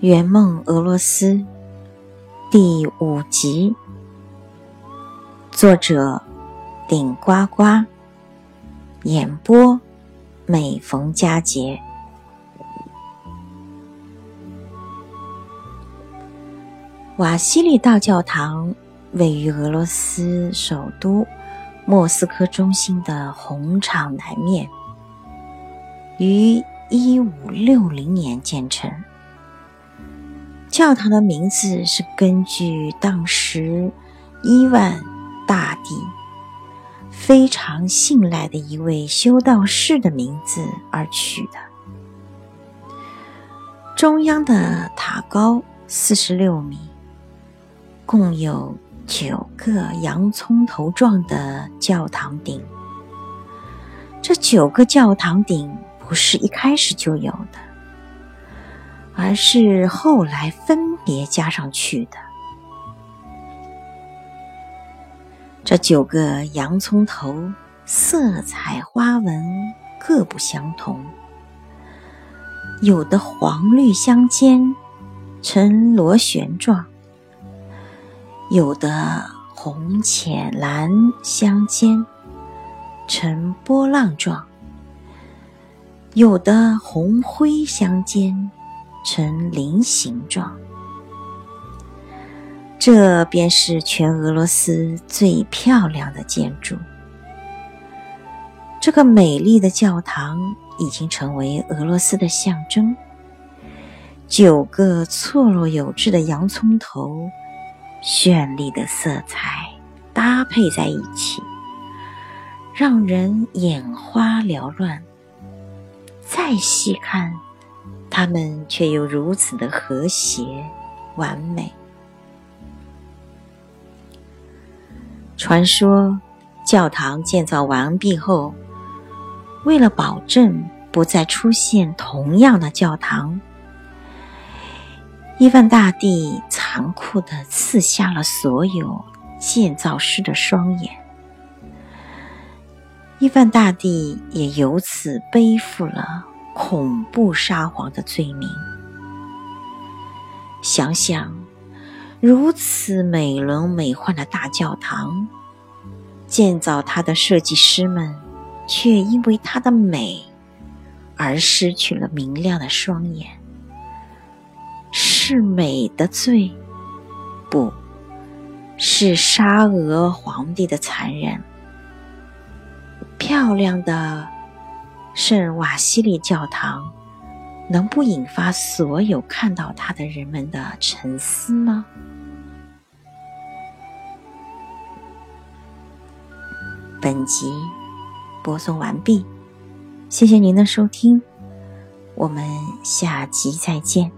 圆梦俄罗斯第五集，作者顶呱呱，演播每逢佳节。瓦西里大教堂位于俄罗斯首都莫斯科中心的红场南面，于一五六零年建成。教堂的名字是根据当时伊万大帝非常信赖的一位修道士的名字而取的。中央的塔高四十六米，共有九个洋葱头状的教堂顶。这九个教堂顶不是一开始就有的。而是后来分别加上去的。这九个洋葱头色彩花纹各不相同，有的黄绿相间，呈螺旋状；有的红浅蓝相间，呈波浪状；有的红灰相间。呈菱形状，这便是全俄罗斯最漂亮的建筑。这个美丽的教堂已经成为俄罗斯的象征。九个错落有致的洋葱头，绚丽的色彩搭配在一起，让人眼花缭乱。再细看。他们却又如此的和谐完美。传说，教堂建造完毕后，为了保证不再出现同样的教堂，伊万大帝残酷的刺瞎了所有建造师的双眼。伊万大帝也由此背负了。恐怖沙皇的罪名。想想，如此美轮美奂的大教堂，建造它的设计师们，却因为它的美而失去了明亮的双眼。是美的罪，不是沙俄皇帝的残忍。漂亮的。圣瓦西里教堂能不引发所有看到它的人们的沉思吗？本集播送完毕，谢谢您的收听，我们下集再见。